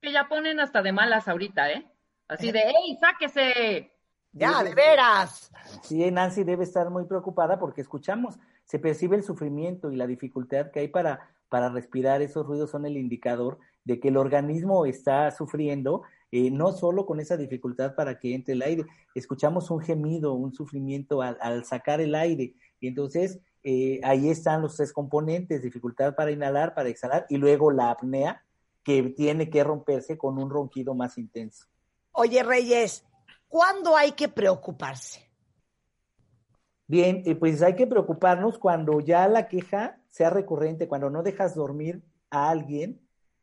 [SPEAKER 2] Que ya ponen hasta de malas ahorita, ¿eh? Así de, ¡ey, sáquese!
[SPEAKER 1] Ya, de veras.
[SPEAKER 3] Sí, Nancy debe estar muy preocupada porque escuchamos, se percibe el sufrimiento y la dificultad que hay para, para respirar. Esos ruidos son el indicador de que el organismo está sufriendo, eh, no solo con esa dificultad para que entre el aire. Escuchamos un gemido, un sufrimiento al, al sacar el aire. Y entonces eh, ahí están los tres componentes, dificultad para inhalar, para exhalar y luego la apnea, que tiene que romperse con un ronquido más intenso.
[SPEAKER 1] Oye, Reyes, ¿cuándo hay que preocuparse?
[SPEAKER 3] Bien, eh, pues hay que preocuparnos cuando ya la queja sea recurrente, cuando no dejas dormir a alguien,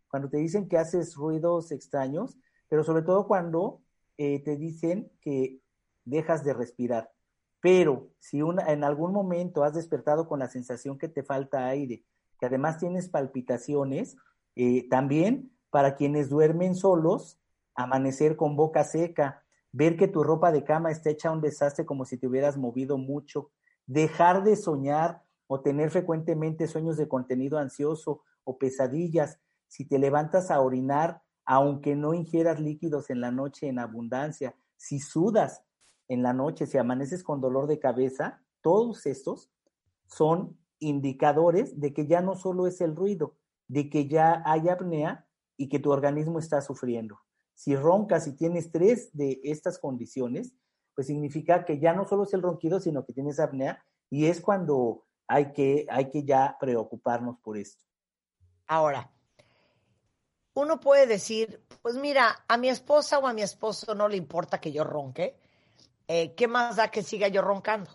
[SPEAKER 3] cuando te dicen que haces ruidos extraños, pero sobre todo cuando eh, te dicen que dejas de respirar. Pero si en algún momento has despertado con la sensación que te falta aire, que además tienes palpitaciones, eh, también para quienes duermen solos, amanecer con boca seca, ver que tu ropa de cama está hecha un desastre como si te hubieras movido mucho, dejar de soñar o tener frecuentemente sueños de contenido ansioso o pesadillas, si te levantas a orinar, aunque no ingieras líquidos en la noche en abundancia, si sudas en la noche, si amaneces con dolor de cabeza, todos estos son indicadores de que ya no solo es el ruido, de que ya hay apnea y que tu organismo está sufriendo. Si roncas y tienes tres de estas condiciones, pues significa que ya no solo es el ronquido, sino que tienes apnea y es cuando hay que, hay que ya preocuparnos por esto.
[SPEAKER 1] Ahora, uno puede decir, pues mira, a mi esposa o a mi esposo no le importa que yo ronque, eh, ¿qué más da que siga yo roncando?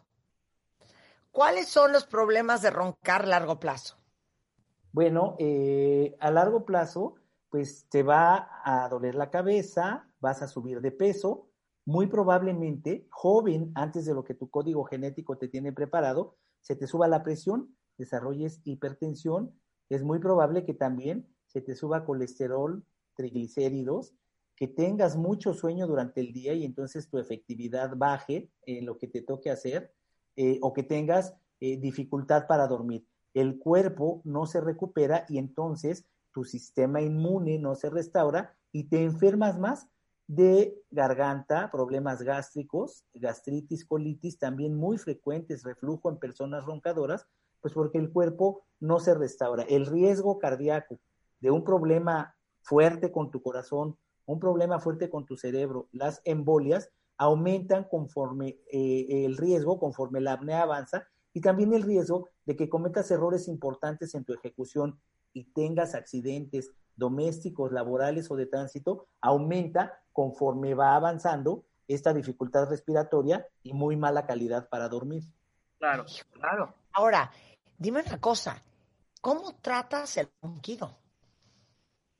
[SPEAKER 1] ¿Cuáles son los problemas de roncar a largo plazo?
[SPEAKER 3] Bueno, eh, a largo plazo, pues te va a doler la cabeza, vas a subir de peso, muy probablemente, joven, antes de lo que tu código genético te tiene preparado, se te suba la presión, desarrolles hipertensión, es muy probable que también se te suba colesterol, triglicéridos, que tengas mucho sueño durante el día y entonces tu efectividad baje en lo que te toque hacer, eh, o que tengas eh, dificultad para dormir. El cuerpo no se recupera y entonces tu sistema inmune no se restaura y te enfermas más de garganta, problemas gástricos, gastritis, colitis, también muy frecuentes, reflujo en personas roncadoras, pues porque el cuerpo no se restaura. El riesgo cardíaco de un problema fuerte con tu corazón, un problema fuerte con tu cerebro, las embolias, aumentan conforme eh, el riesgo, conforme la apnea avanza, y también el riesgo de que cometas errores importantes en tu ejecución y tengas accidentes domésticos, laborales o de tránsito, aumenta conforme va avanzando esta dificultad respiratoria y muy mala calidad para dormir.
[SPEAKER 2] Claro, claro.
[SPEAKER 1] Ahora, dime una cosa, ¿cómo tratas el ronquido?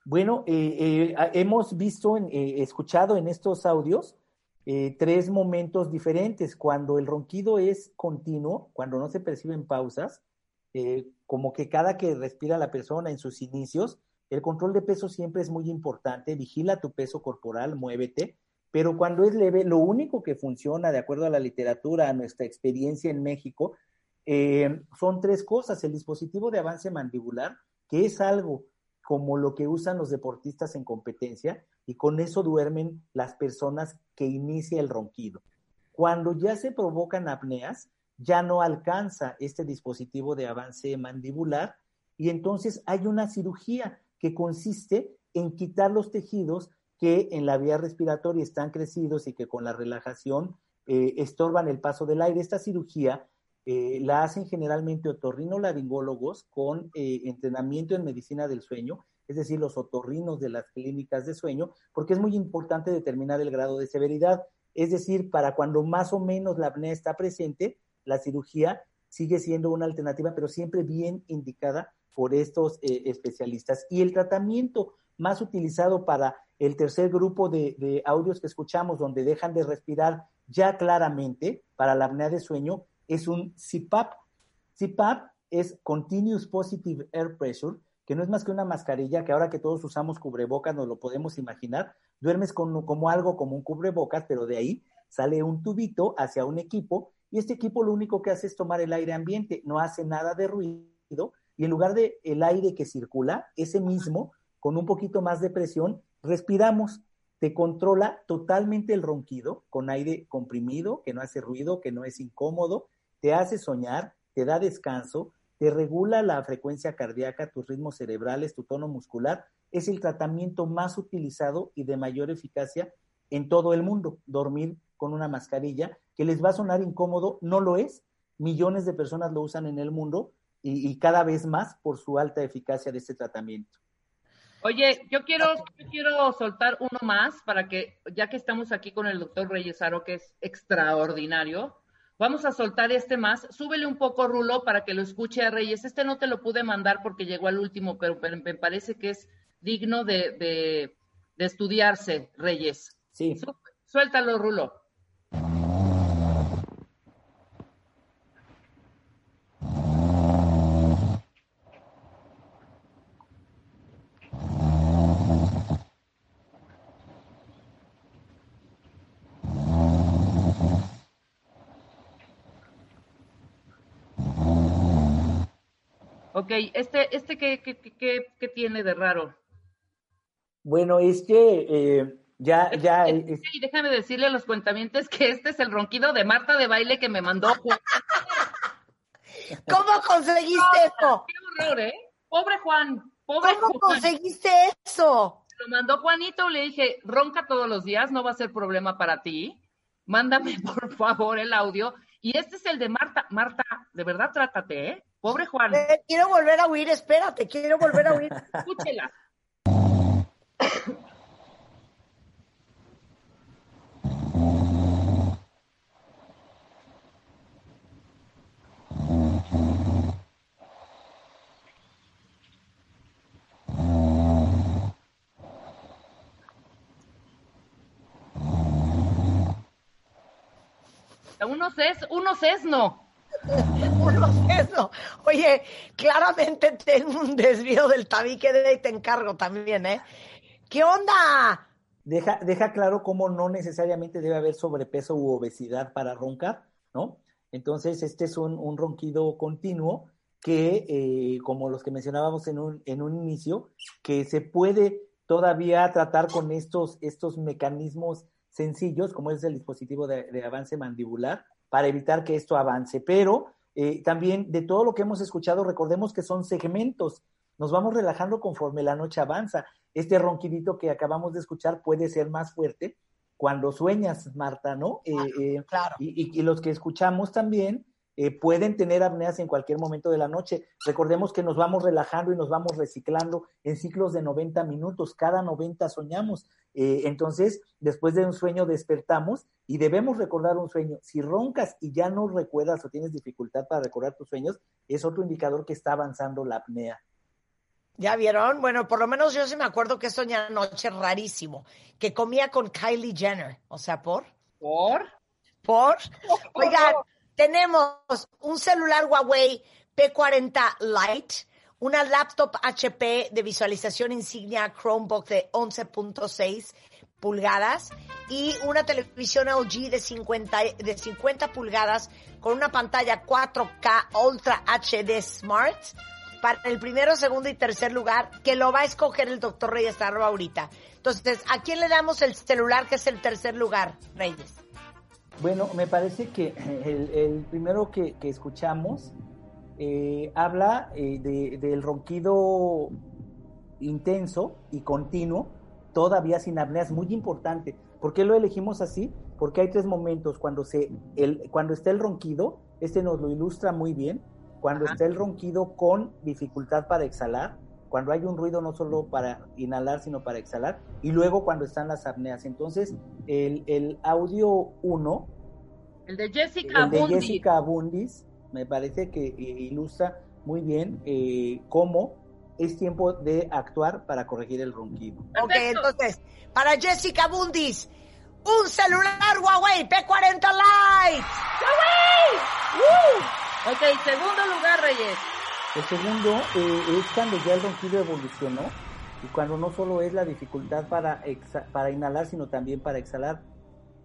[SPEAKER 3] Bueno, eh, eh, hemos visto, escuchado en estos audios eh, tres momentos diferentes. Cuando el ronquido es continuo, cuando no se perciben pausas, eh, como que cada que respira la persona en sus inicios, el control de peso siempre es muy importante. Vigila tu peso corporal, muévete. Pero cuando es leve, lo único que funciona, de acuerdo a la literatura, a nuestra experiencia en México, eh, son tres cosas. El dispositivo de avance mandibular, que es algo como lo que usan los deportistas en competencia, y con eso duermen las personas que inicia el ronquido. Cuando ya se provocan apneas, ya no alcanza este dispositivo de avance mandibular y entonces hay una cirugía que consiste en quitar los tejidos que en la vía respiratoria están crecidos y que con la relajación eh, estorban el paso del aire. Esta cirugía eh, la hacen generalmente otorrinolaringólogos con eh, entrenamiento en medicina del sueño es decir, los otorrinos de las clínicas de sueño, porque es muy importante determinar el grado de severidad. Es decir, para cuando más o menos la apnea está presente, la cirugía sigue siendo una alternativa, pero siempre bien indicada por estos eh, especialistas. Y el tratamiento más utilizado para el tercer grupo de, de, audios que escuchamos, donde dejan de respirar ya claramente para la apnea de sueño, es un CPAP. CPAP es Continuous Positive Air Pressure, que no es más que una mascarilla que ahora que todos usamos cubrebocas nos lo podemos imaginar, duermes como algo como un cubrebocas, pero de ahí sale un tubito hacia un equipo y este equipo lo único que hace es tomar el aire ambiente, no hace nada de ruido y en lugar de el aire que circula, ese mismo, con un poquito más de presión, respiramos. Te controla totalmente el ronquido con aire comprimido, que no hace ruido, que no es incómodo, te hace soñar, te da descanso, te regula la frecuencia cardíaca, tus ritmos cerebrales, tu tono muscular. Es el tratamiento más utilizado y de mayor eficacia en todo el mundo. Dormir con una mascarilla, que les va a sonar incómodo, no lo es. Millones de personas lo usan en el mundo y, cada vez más por su alta eficacia de este tratamiento.
[SPEAKER 2] Oye, yo quiero, yo quiero soltar uno más para que, ya que estamos aquí con el doctor Reyesaro, que es extraordinario, vamos a soltar este más. Súbele un poco, Rulo, para que lo escuche a Reyes. Este no te lo pude mandar porque llegó al último, pero, pero me parece que es digno de, de, de estudiarse, Reyes.
[SPEAKER 3] Sí.
[SPEAKER 2] Suéltalo, Rulo. Ok, este, este ¿qué, qué, qué- qué- qué tiene de raro?
[SPEAKER 3] Bueno, es que eh, ya, ya,
[SPEAKER 2] Es-
[SPEAKER 3] es-
[SPEAKER 2] Y déjame decirle a los cuentamientos que este es el ronquido de Marta de baile que me mandó Juan.
[SPEAKER 1] ¿Cómo conseguiste eso?
[SPEAKER 2] Qué horror, ¿eh? Pobre Juan, pobre
[SPEAKER 1] ¿Cómo
[SPEAKER 2] Juan.
[SPEAKER 1] conseguiste eso?
[SPEAKER 2] Lo mandó Juanito, le dije, ronca todos los días, no va a ser problema para ti. Mándame, por favor, el audio. Y este es el de Marta. Marta, de verdad trátate, ¿eh? Pobre Juan,
[SPEAKER 1] Eh, quiero volver a oír, espérate, quiero volver a oír.
[SPEAKER 2] escúchela. Unos es, unos es no.
[SPEAKER 1] Oye, claramente tengo un desvío del tabique de ahí te encargo también, ¿eh? ¿Qué onda?
[SPEAKER 3] deja, deja claro cómo no necesariamente debe haber sobrepeso u obesidad para roncar, ¿no? Entonces, este es un, un ronquido continuo que, eh, como los que mencionábamos en un, en un inicio, que se puede todavía tratar con estos, estos mecanismos sencillos, como es el dispositivo de avance mandibular, para evitar que esto avance. Pero eh, también de todo lo que hemos escuchado, recordemos que son segmentos. Nos vamos relajando conforme la noche avanza. Este ronquidito que acabamos de escuchar puede ser más fuerte cuando sueñas, Marta, ¿no? Eh, eh,
[SPEAKER 1] Claro.
[SPEAKER 3] y, y- y los que escuchamos también eh, pueden tener apneas en cualquier momento de la noche. Recordemos que nos vamos relajando y nos vamos reciclando en ciclos de 90 minutos. Cada 90 soñamos. Eh, entonces, después de un sueño despertamos y debemos recordar un sueño. Si roncas y ya no recuerdas o tienes dificultad para recordar tus sueños, es otro indicador que está avanzando la apnea.
[SPEAKER 1] ¿Ya vieron? Bueno, por lo menos yo sí me acuerdo que soñé anoche rarísimo, que comía con Kylie Jenner. O sea, ¿por?
[SPEAKER 2] ¿Por?
[SPEAKER 1] ¿Por? Oigan, tenemos un celular Huawei P40 Lite, una laptop HP de visualización insignia Chromebook de 11.6 pulgadas y una televisión LG de 50, de 50 pulgadas con una pantalla 4K Ultra HD Smart para el primero, segundo y tercer lugar, que lo va a escoger el doctor Reyes Tarro ahorita. Entonces, ¿a quién le damos el celular que es el tercer lugar, Reyes?
[SPEAKER 3] Bueno, me parece que el, el primero que, que escuchamos eh, habla eh, de- del ronquido intenso y continuo, todavía sin apnea, es muy importante. ¿Por qué lo elegimos así? Porque hay tres momentos. Cuando, se, el, cuando está el ronquido, este nos lo ilustra muy bien. Cuando
[SPEAKER 2] Ajá.
[SPEAKER 3] está el ronquido con dificultad para exhalar, cuando hay un ruido no solo para inhalar, sino para exhalar, y luego cuando están las apneas. Entonces, el, el audio 1
[SPEAKER 2] El de Jessica
[SPEAKER 3] el de. Jessica Bundis me parece que eh, ilustra muy bien eh, cómo es tiempo de actuar para corregir el ronquido.
[SPEAKER 1] Ok, entonces, para Jessica Bundis, un celular Huawei P40 Lite.
[SPEAKER 2] Ok, segundo lugar, Reyes.
[SPEAKER 3] El segundo eh, es cuando ya el ronquido evolucionó y cuando no solo es la dificultad para, exa- para inhalar, sino también para exhalar.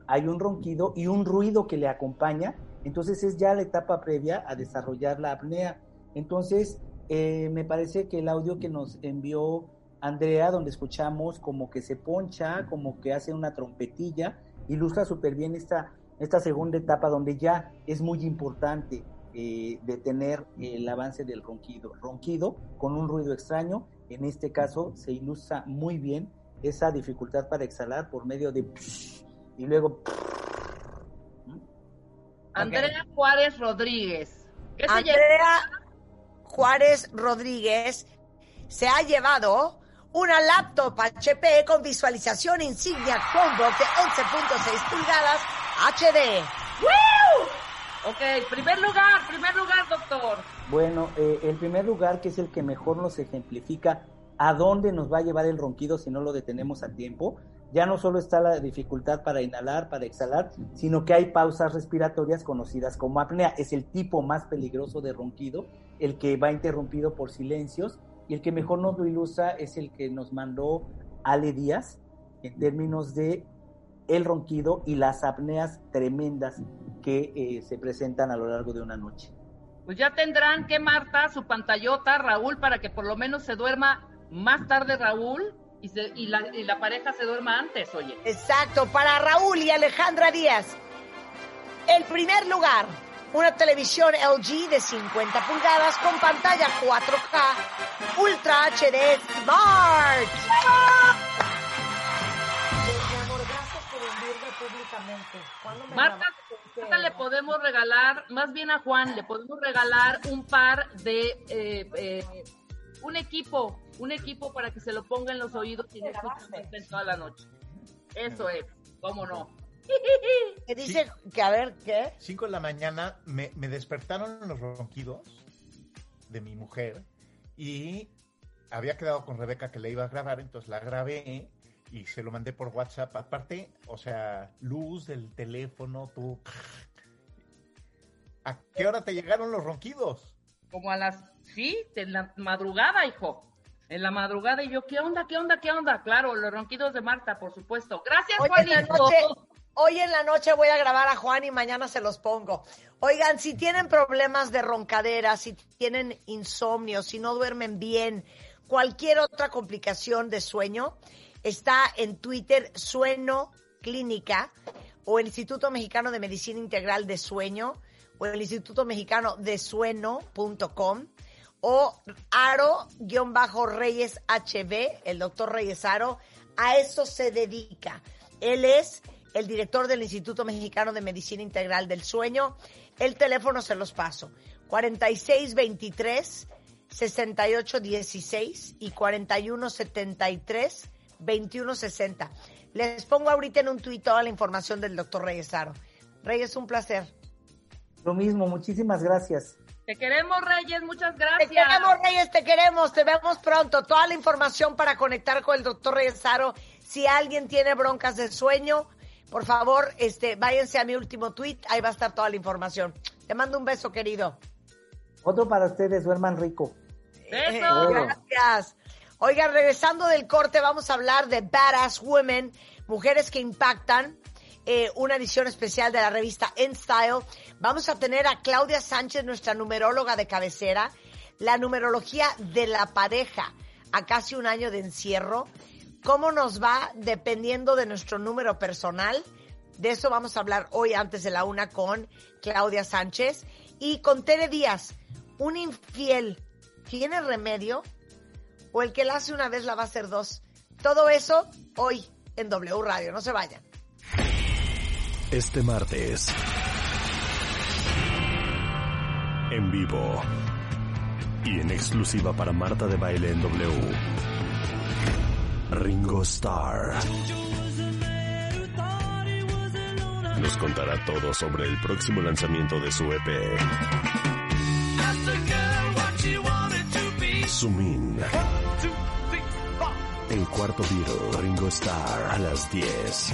[SPEAKER 3] Hay un ronquido y un ruido que le acompaña, entonces es ya la etapa previa a desarrollar la apnea. Entonces, eh, me parece que el audio que nos envió Andrea, donde escuchamos como que se poncha, como que hace una trompetilla, ilustra súper bien esta, esta segunda etapa donde ya es muy importante eh, detener el avance del ronquido. Ronquido con un ruido extraño, en este caso se ilustra muy bien esa dificultad para exhalar por medio de y luego
[SPEAKER 2] Andrea Juárez Rodríguez. ¿Qué se llama?
[SPEAKER 1] Andrea Juárez Rodríguez se ha llevado una laptop HP con visualización insignia Chromebook de 11.6 pulgadas HD.
[SPEAKER 2] Ok, primer lugar, primer lugar, doctor.
[SPEAKER 3] Bueno, eh, el primer lugar, que es el que mejor nos ejemplifica a dónde nos va a llevar el ronquido si no lo detenemos a tiempo, ya no solo está la dificultad para inhalar, para exhalar, sino que hay pausas respiratorias conocidas como apnea. Es el tipo más peligroso de ronquido, el que va interrumpido por silencios, y el que mejor nos lo ilustra es el que nos mandó Ale Díaz en términos de el ronquido y las apneas tremendas que eh, se presentan a lo largo de una noche.
[SPEAKER 2] Pues ya tendrán que Marta su pantallota, Raúl, para que por lo menos se duerma más tarde Raúl y, se, y, la, y la pareja se duerma antes, oye.
[SPEAKER 1] Exacto, para Raúl y Alejandra Díaz. El primer lugar, una televisión LG de 50 pulgadas con pantalla 4K Ultra HD Smart. Mi amor, gracias por hundirme públicamente. ¿Cuándo me
[SPEAKER 2] Marta? Marta le podemos regalar, más bien a Juan, le podemos regalar un par de, eh, eh, un equipo, un equipo para que se lo ponga en los oídos y no escuchen toda la noche. Eso es, cómo no.
[SPEAKER 1] Que dice que, a ver, ¿qué?
[SPEAKER 6] 5 de la mañana me, me despertaron los ronquidos de mi mujer y había quedado con Rebeca que le iba a grabar, entonces la grabé y se lo mandé por WhatsApp. Aparte, o sea, luz del teléfono, tú. ¿A qué hora te llegaron los ronquidos?
[SPEAKER 2] Como a las, sí, en la madrugada, hijo. En la madrugada y yo, ¿qué onda, qué onda, qué onda? Claro, los ronquidos de Marta, por supuesto. Gracias,
[SPEAKER 1] Hoy en, la
[SPEAKER 2] Juanito.
[SPEAKER 1] noche, hoy en la noche voy a grabar a Juan y mañana se los pongo. Oigan, si tienen problemas de roncadera, si tienen insomnio, si no duermen bien, cualquier otra complicación de sueño, está en Twitter Sueño Clínica o el Instituto Mexicano de Medicina Integral de Sueño o el Instituto Mexicano de Sueño.com o Aro-Reyes HB, el doctor Reyes Aro, a eso se dedica. Él es el director del Instituto Mexicano de Medicina Integral del Sueño. El teléfono se los paso. 4623 6816 y 4173 2160. Les pongo ahorita en un tuit toda la información del doctor Reyes Aro. Reyes, un placer.
[SPEAKER 3] Lo mismo, muchísimas gracias.
[SPEAKER 2] Te queremos, Reyes, muchas
[SPEAKER 1] Te
[SPEAKER 2] gracias.
[SPEAKER 1] queremos, Reyes, te queremos, te vemos pronto. Toda la información para conectar con el doctor Reyes Aro. Si alguien tiene broncas de sueño, por favor, este, váyanse a mi último tweet, ahí va a estar toda la información. Te mando un beso, querido.
[SPEAKER 3] Otro para ustedes, duerman rico.
[SPEAKER 2] Besos.
[SPEAKER 1] Gracias. Oigan, regresando del corte, vamos a hablar de Badass Women, mujeres que impactan. Eh, una edición especial de la revista In Style. Vamos a tener a Claudia Sánchez, nuestra numeróloga de cabecera, la numerología de la pareja a casi un año de encierro. ¿Cómo nos va dependiendo de nuestro número personal? De eso vamos a hablar hoy antes de la una con Claudia Sánchez. Y con Tere Díaz, un infiel, ¿tiene remedio? ¿O el que la hace una vez la va a hacer dos? Todo eso hoy en W Radio. No se vayan.
[SPEAKER 5] Este martes. En vivo. Y en exclusiva para Marta de Baile en W. Ringo Starr. Nos contará todo sobre el próximo lanzamiento de su EP. Sumin. El cuarto Beatle, Ringo Starr, a las 10.